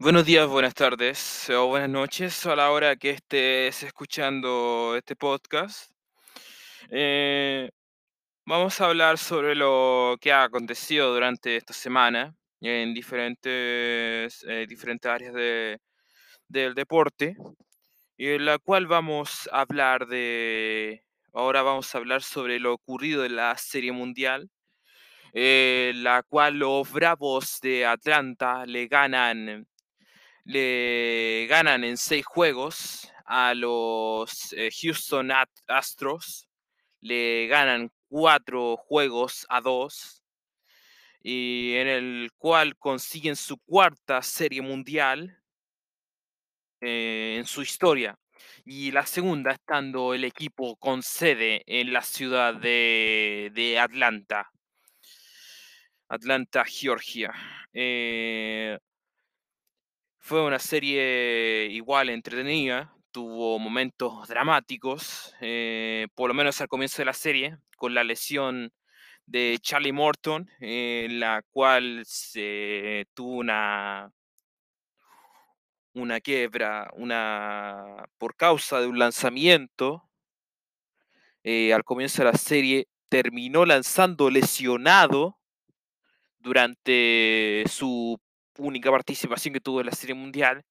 Buenos días, buenas tardes o buenas noches a la hora que estés escuchando este podcast. Eh, vamos a hablar sobre lo que ha acontecido durante esta semana en diferentes, eh, diferentes áreas de- del deporte, en la cual vamos a hablar de, ahora vamos a hablar sobre lo ocurrido en la Serie Mundial, eh, la cual los Bravos de Atlanta le ganan le ganan en seis juegos a los eh, Houston Astros. Le ganan cuatro juegos a dos. Y en el cual consiguen su cuarta serie mundial eh, en su historia. Y la segunda estando el equipo con sede en la ciudad de, de Atlanta. Atlanta, Georgia. Eh, Fue una serie igual entretenida, tuvo momentos dramáticos, eh, por lo menos al comienzo de la serie, con la lesión de Charlie Morton, en la cual se tuvo una, una quiebra, una, por causa de un lanzamiento. eh, al comienzo de la serie terminó lanzando lesionado durante su única participación que tuvo en la Serie Mundial.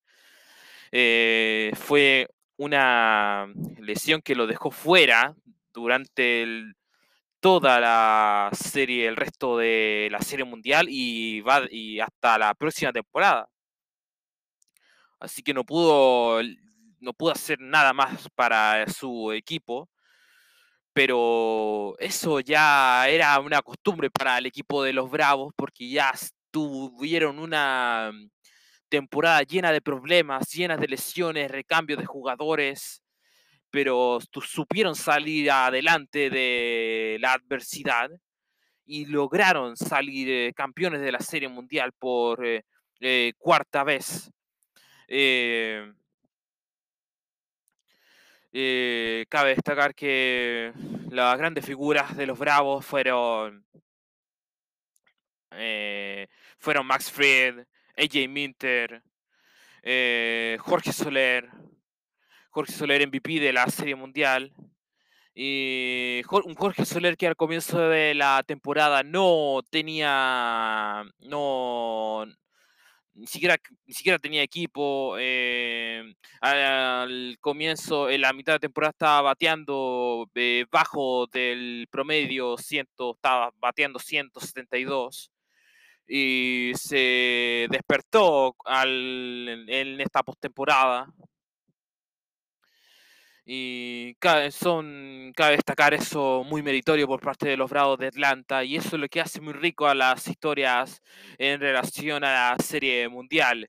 Eh, fue una lesión que lo dejó fuera durante toda la serie, el resto de la serie mundial y y hasta la próxima temporada. Así que no pudo, no pudo hacer nada más para su equipo. Pero eso ya era una costumbre para el equipo de los Bravos porque ya tuvieron una temporada llena de problemas, llena de lesiones, recambios de jugadores, pero supieron salir adelante de la adversidad y lograron salir eh, campeones de la Serie Mundial por eh, eh, cuarta vez. Cabe destacar que las grandes figuras de los Bravos fueron eh, fueron Max Fried, AJ Minter, eh, Jorge Soler, Jorge Soler MVP de la Serie Mundial. Y un Jorge Soler que al comienzo de la temporada no tenía, no, ni siquiera, ni siquiera tenía equipo. eh, al comienzo, en la mitad de temporada estaba bateando bajo del promedio, 100, estaba bateando 172 y se despertó al, en, esta postemporada. Y cabe, son, cabe destacar eso muy meritorio por parte de los Bravos de Atlanta y eso es lo que hace muy rico a las historias en relación a la serie mundial.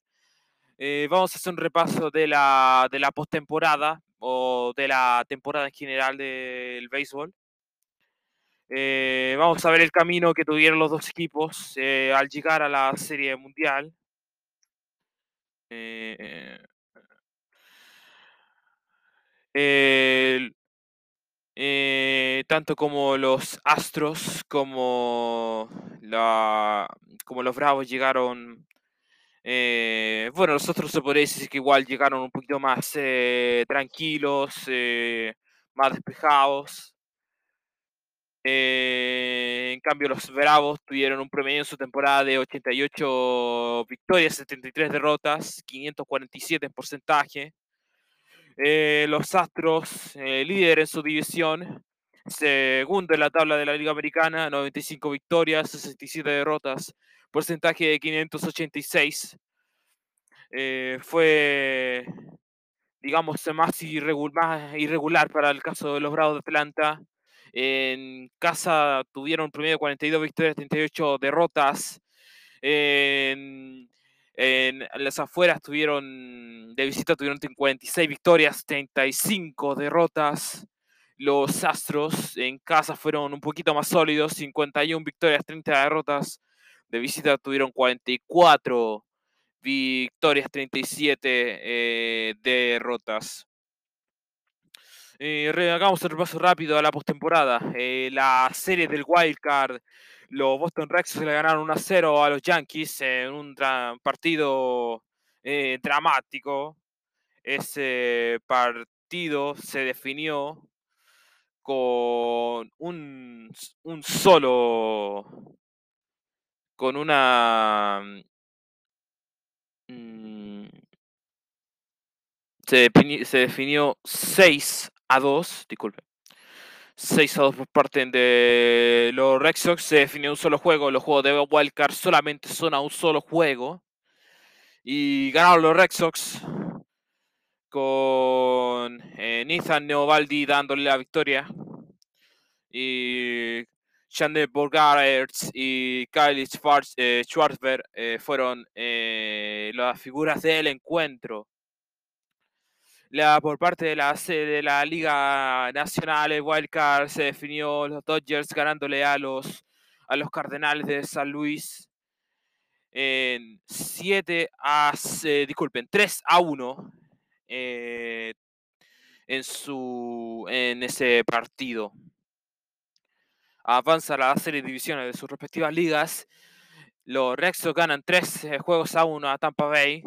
Eh, vamos a hacer un repaso de la, de la postemporada o de la temporada en general del béisbol. Eh, vamos a ver el camino que tuvieron los dos equipos eh, al llegar a la serie mundial. Eh, tanto como los Astros como, la, como los Bravos llegaron. eh, bueno, los otros se podría decir que igual llegaron un poquito más tranquilos, eh, más despejados. Eh, en cambio, los Bravos tuvieron un promedio en su temporada de 88 victorias, 73 derrotas, 547 en porcentaje. Eh, los Astros, eh, líder en su división, segundo en la tabla de la Liga Americana, 95 victorias, 67 derrotas, porcentaje de 586. Eh, fue, digamos, más, más irregular para el caso de los Bravos de Atlanta. En casa tuvieron de 42 victorias, 38 derrotas. En, en las afueras tuvieron, de visita tuvieron 46 victorias, 35 derrotas. Los Astros en casa fueron un poquito más sólidos, 51 victorias, 30 derrotas. De visita tuvieron 44 victorias, 37 eh, derrotas. Eh, hagamos un repaso rápido a la postemporada. Eh, la serie del Wild Card, los Boston Red Sox le ganaron 1 0 a los Yankees en un partido eh, dramático. Ese partido se definió con un, un solo, con una... mm, se definió 6 a 2, disculpe. 6 a 2 por parte de los Red Sox. Se definió un solo juego. Los juegos de Wildcard solamente son a un solo juego. Y ganaron los Red Sox con eh, Nathan Neovaldi dándole la victoria. Y Chandler Bogarts y Kyle Schwarz- eh, Schwarzberg eh, fueron eh, las figuras del encuentro. La, por parte de la, de la Liga Nacional, el Wildcard se definió los Dodgers ganándole a los, a los Cardenales de San Luis en 7 a, disculpen, 3 a 1 eh, en, su, en ese partido. Avanza la serie de divisiones de sus respectivas ligas. Los Red Sox ganan 3 juegos a 1 a Tampa Bay.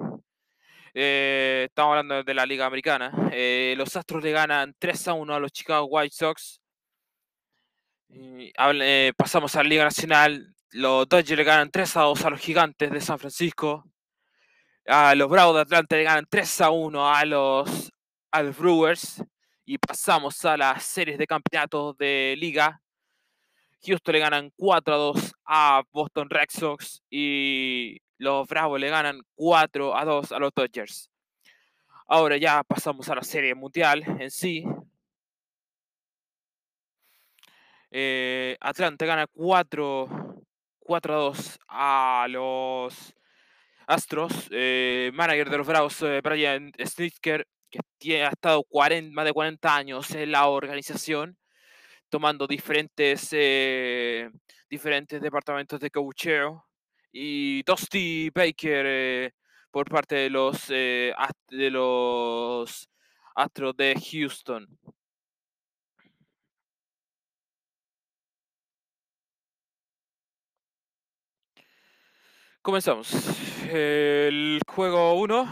Eh, estamos hablando de la Liga Americana. Eh, los Astros le ganan 3 a 1 a los Chicago White Sox. Eh, pasamos a la Liga Nacional. Los Dodgers le ganan 3 a 2 a los Gigantes de San Francisco. A los Bravos de Atlanta le ganan 3 a 1 a los, a los Brewers. Y pasamos a las series de campeonatos de liga. Houston le ganan 4 a 2 a Boston Red Sox. Y los Bravos le ganan 4 a 2 a los Dodgers. Ahora ya pasamos a la serie mundial en sí. Eh, Atlanta gana 4, 4 a 2 a los Astros. Eh, manager de los Bravos, eh, Brian Snitker, que tiene, ha estado 40, más de 40 años en la organización, tomando diferentes, eh, diferentes departamentos de coacheo. Y Dusty Baker eh, por parte de los, eh, de los Astros de Houston. Comenzamos. El juego 1,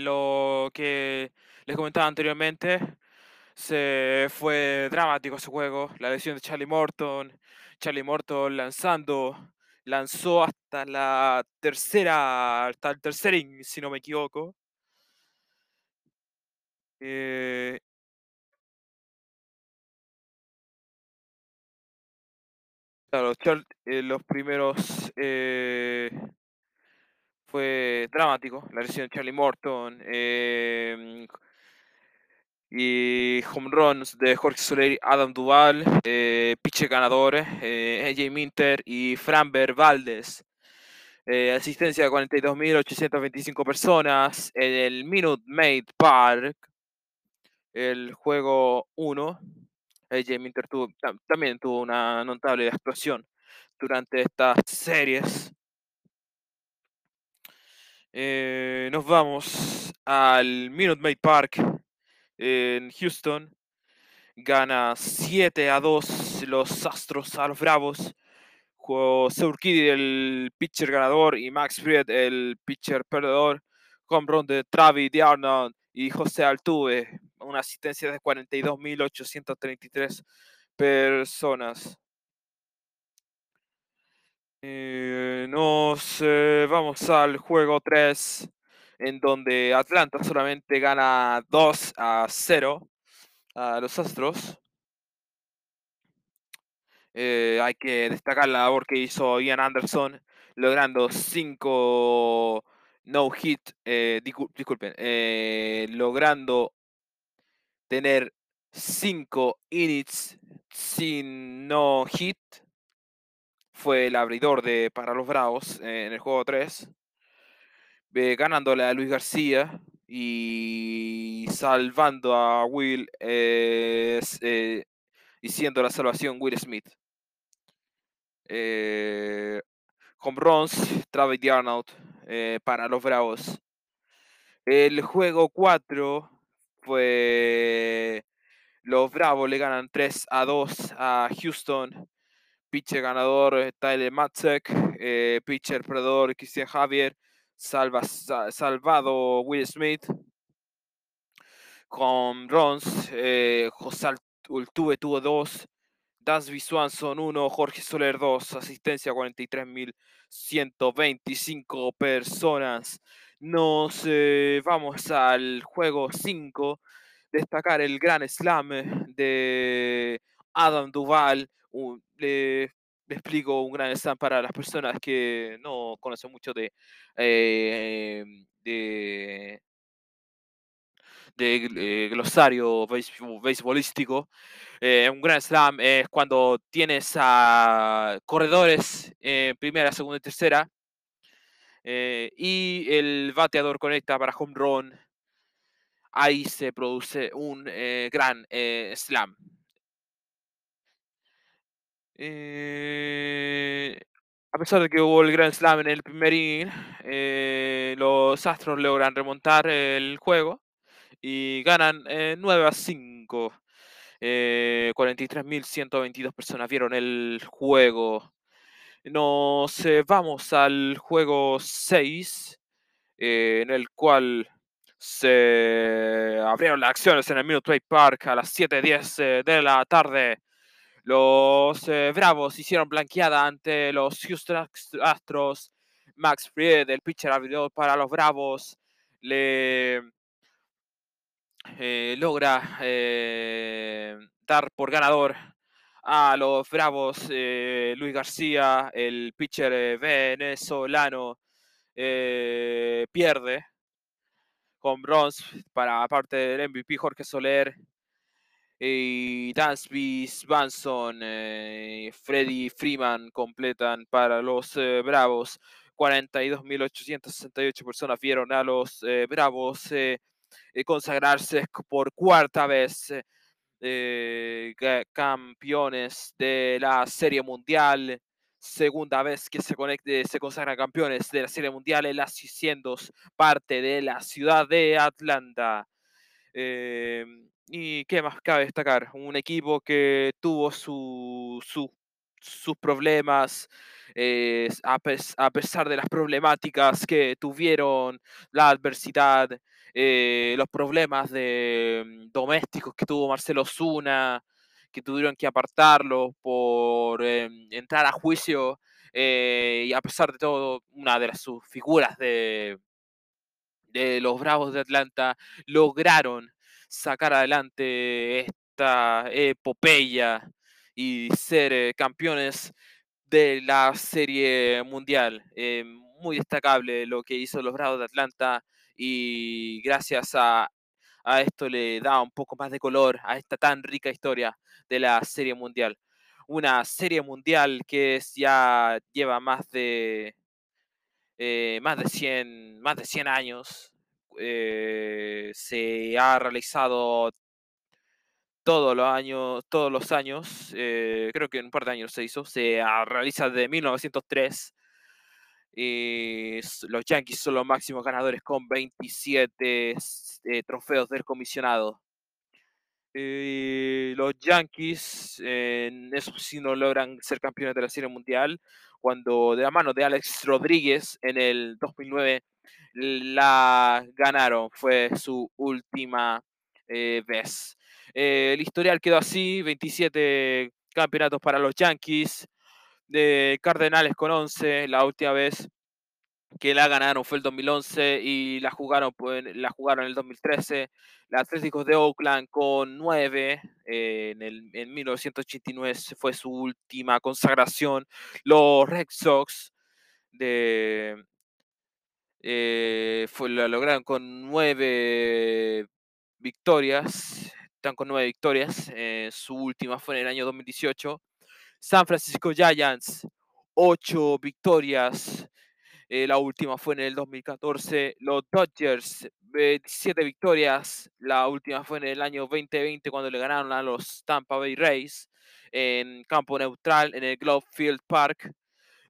lo que les comentaba anteriormente, se fue dramático ese juego. La lesión de Charlie Morton. Charlie Morton lanzando, lanzó hasta la tercera, hasta el tercer si no me equivoco. Eh, claro, Char- eh, los primeros eh, fue dramático. La lesión de Charlie Morton. Eh, y home runs de Jorge Soler Adam Duval, eh, pitcher ganadores, eh, AJ Minter y Framber Valdez. Eh, asistencia de 42.825 personas en el Minute Maid Park, el juego 1. AJ Minter también tuvo una notable actuación durante estas series. Eh, nos vamos al Minute Maid Park en Houston. Gana 7 a 2 los Astros a los Bravos. Jugó Urquidy, el pitcher ganador, y Max Fried, el pitcher perdedor. Home run de Travis Arnold y José Altuve. Una asistencia de 42.833 personas. Eh, nos eh, vamos al juego 3, en donde Atlanta solamente gana 2 a 0 a los Astros. Eh, hay que destacar la labor que hizo Ian Anderson, logrando 5 no hit, eh, discul- disculpen, eh, logrando tener 5 innings sin no hit. Fue el abridor de, para los Bravos eh, en el juego 3, eh, ganándole a Luis García y salvando a Will, eh, eh, y siendo la salvación Will Smith. Eh, home runs, Travis eh, para los Bravos. El juego 4 fue los Bravos le ganan 3 a 2 a Houston. Pitcher ganador eh, Tyler Matzek, eh, pitcher perdedor Cristian Javier, salva, salvado Will Smith. Con Rons, eh, José Ultuve tuvo dos, Dansby Swanson 1, Jorge Soler 2, asistencia 43.125 personas. Nos eh, vamos al juego 5, destacar el gran slam de Adam Duval. Le, explico un gran slam para las personas que no conocen mucho de, eh, de de eh, glosario beisbolístico. Eh, un gran slam es cuando tienes a corredores en primera, segunda y tercera. Y el bateador conecta para home run. Ahí se produce un gran slam. A pesar de que hubo el gran slam en el primer inning, los Astros logran remontar el juego y ganan 9 eh, a 5. 43.122 eh, personas vieron el juego. Nos vamos al juego 6, eh, en el cual se abrieron las acciones en el Minute Maid Park a las 7.10 de la tarde. Los Bravos hicieron blanqueada ante los Houston Astros. Max Fried, el pitcher abridor para los Bravos, le eh, logra eh, dar por ganador a los Bravos eh, Luis García, el pitcher venezolano, pierde con bronze para parte del MVP Jorge Soler y Dansby Swanson, Freddy Freeman completan para los Bravos. 42.868 personas vieron a los Bravos eh, consagrarse por cuarta vez eh, campeones de la Serie Mundial, segunda vez que se, conecte, consagran campeones de la Serie Mundial, en las siendo parte de la ciudad de Atlanta. Eh, ¿Y qué más cabe destacar? Un equipo que tuvo su, sus problemas, a, a, pesar de las problemáticas que tuvieron, la adversidad, eh, los problemas de, mm, domésticos que tuvo Marcelo Zuna, que tuvieron que apartarlo por em, entrar a juicio, eh, y a pesar de todo, una de las, sus figuras de, de los Bravos de Atlanta lograron sacar adelante esta epopeya y ser eh, campeones de la Serie Mundial. muy destacable lo que hizo los Bravos de Atlanta y gracias a, esto le da un poco más de color a esta tan rica historia de la Serie Mundial. Una Serie Mundial que ya lleva más de, eh, más de, 100, más de 100 años. Eh, se ha realizado todos los años, todos los años eh, creo que en un par de años se hizo, se realiza desde 1903 y los Yankees son los máximos ganadores con 27 eh, trofeos del comisionado. Eh, los Yankees, en eso sí no logran ser campeones de la Serie Mundial, cuando de la mano de Alex Rodríguez en el 2009 la ganaron, fue su última eh, vez. el historial quedó así, 27 campeonatos para los Yankees, de Cardenales con 11, la última vez que la ganaron fue el 2011 y la jugaron, pues, la jugaron en el 2013. Los Atléticos de Oakland con 9, eh, en, en 1989 fue su última consagración. Los Red Sox de, eh, fue, lo lograron con 9 victorias, están con 9 victorias, eh, su última fue en el año 2018. San Francisco Giants, 8 victorias, eh, la última fue en el 2014. Los Dodgers, 27 victorias. La última fue en el año 2020 cuando le ganaron a los Tampa Bay Rays en campo neutral en el Globe Field Park.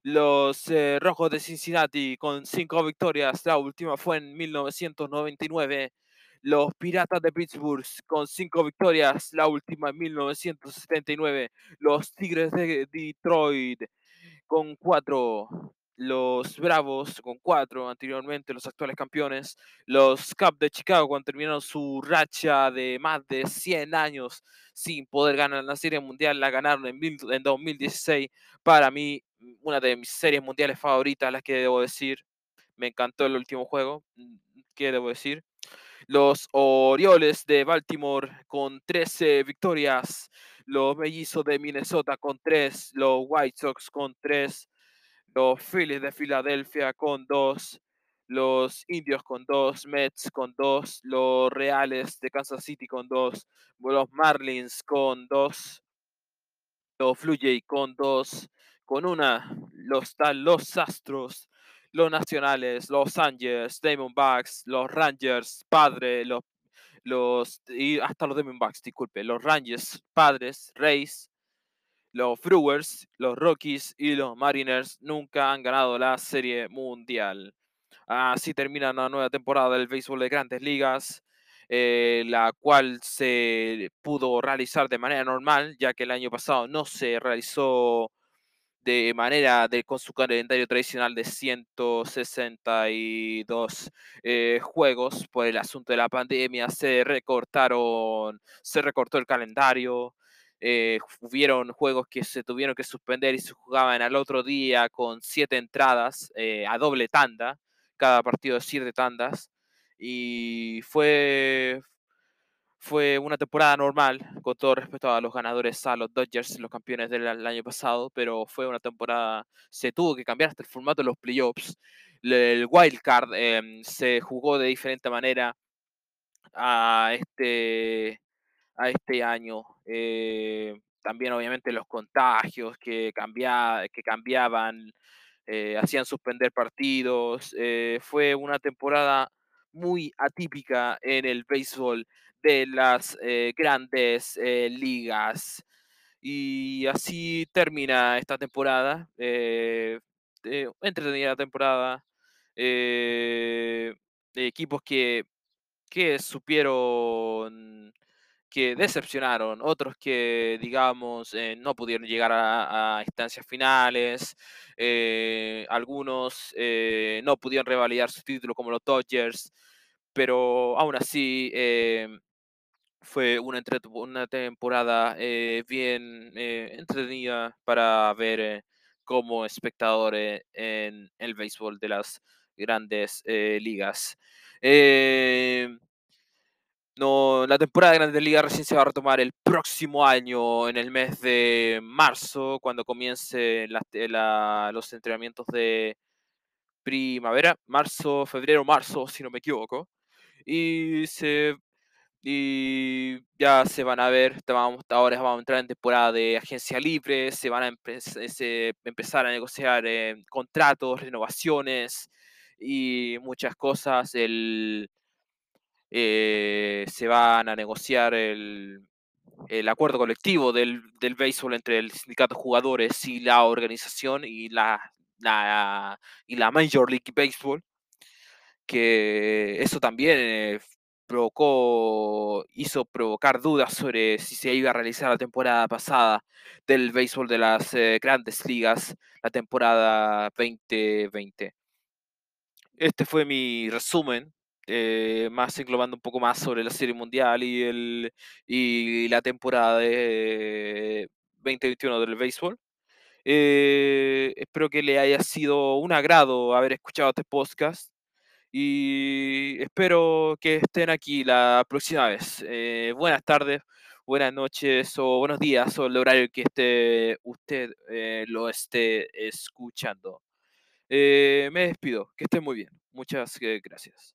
Los eh, Rojos de Cincinnati con 5 victorias. La última fue en 1999. Los Piratas de Pittsburgh con 5 victorias. La última en 1979. Los Tigres de Detroit con 4 los Bravos con cuatro anteriormente, los actuales campeones, los Cubs de Chicago cuando terminaron su racha de más de 100 años sin poder ganar la Serie Mundial, la ganaron en 2016. Para mí, una de mis series mundiales favoritas, las que debo decir. Me encantó el último juego, mm, ¿qué debo decir? Los Orioles de Baltimore con 13 victorias, los Mellizos de Minnesota con 3, los White Sox con 3, los Phillies de Filadelfia con 2, los Indios con 2, Mets con 2, los Reales de Kansas City con 2, los Marlins con 2, los Blue Jays con 2, con una, los, los Astros, los Nacionales, los Angels, Diamondbacks, los Rangers, Padres, los, los, y hasta los Diamondbacks, disculpe, los Rangers, Padres, Rays, los Brewers, los Rockies y los Mariners nunca han ganado la Serie Mundial. Así termina una nueva temporada del béisbol de grandes ligas, eh, la cual se pudo realizar de manera normal, ya que el año pasado no se realizó de manera de, con su calendario tradicional de 162 eh, juegos por el asunto de la pandemia se recortaron se recortó el calendario eh, hubieron juegos que se tuvieron que suspender y se jugaban al otro día con siete entradas eh, a doble tanda cada partido de siete tandas y fue fue una temporada normal, con todo respeto a los ganadores, a los Dodgers, los campeones del año pasado, pero fue una temporada, se tuvo que cambiar hasta el formato de los playoffs. El wild card em, se jugó de diferente manera a este, a este año. Eh, también obviamente los contagios que, que cambiaban, eh, hacían suspender partidos. Eh, fue una temporada muy atípica en el béisbol de las eh, grandes eh, ligas. Y así termina esta temporada. Eh, entretenida temporada. equipos que, que supieron que decepcionaron, otros que, digamos, no pudieron llegar a, instancias finales, algunos no pudieron revalidar su título como los Dodgers, pero aún así fue una, una temporada eh, bien eh, entretenida para ver eh, como espectador en el béisbol de las grandes ligas. no, la temporada de Grandes Ligas recién se va a retomar el próximo año, en el mes de marzo, cuando comiencen los entrenamientos de primavera, marzo, febrero, marzo, si no me equivoco. Y se y ya se van a ver, vamos, ahora vamos a entrar en temporada de agencia libre, se van a empezar a negociar eh, contratos, renovaciones y muchas cosas. El, eh, se van a negociar el, el acuerdo colectivo del, del, béisbol entre el sindicato de jugadores y la organización y la, la, y la Major League Baseball, que eso también eh, provocó, hizo provocar dudas sobre si se iba a realizar la temporada pasada del béisbol de las eh, grandes ligas, la temporada 2020. Este fue mi resumen, eh, más englobando un poco más sobre la Serie Mundial y, el, y la temporada de 2021 del béisbol. Eh, espero que le haya sido un agrado haber escuchado este podcast y espero que estén aquí la próxima vez. Eh, buenas tardes, buenas noches o buenos días o el horario que usted eh, lo esté escuchando. Eh, me despido, que estén muy bien. Muchas gracias.